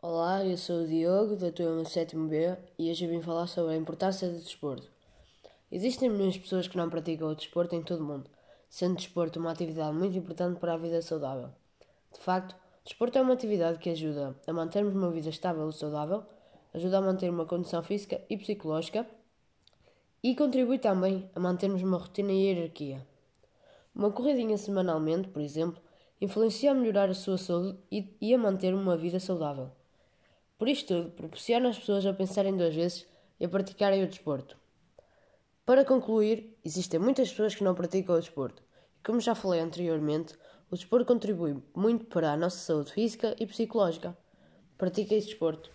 Olá, eu sou o Diogo, da turma 7B e hoje vim falar sobre a importância do desporto. Existem milhões de pessoas que não praticam o desporto em todo o mundo, sendo o desporto uma atividade muito importante para a vida saudável. De facto, o desporto é uma atividade que ajuda a mantermos uma vida estável e saudável, ajuda a manter uma condição física e psicológica e contribui também a mantermos uma rotina e hierarquia. Uma corridinha semanalmente, por exemplo, influencia a melhorar a sua saúde e a manter uma vida saudável. Por isto tudo, proporciona as pessoas a pensarem duas vezes e a praticarem o desporto. Para concluir, existem muitas pessoas que não praticam o desporto. E como já falei anteriormente, o desporto contribui muito para a nossa saúde física e psicológica. Pratiquem esse desporto.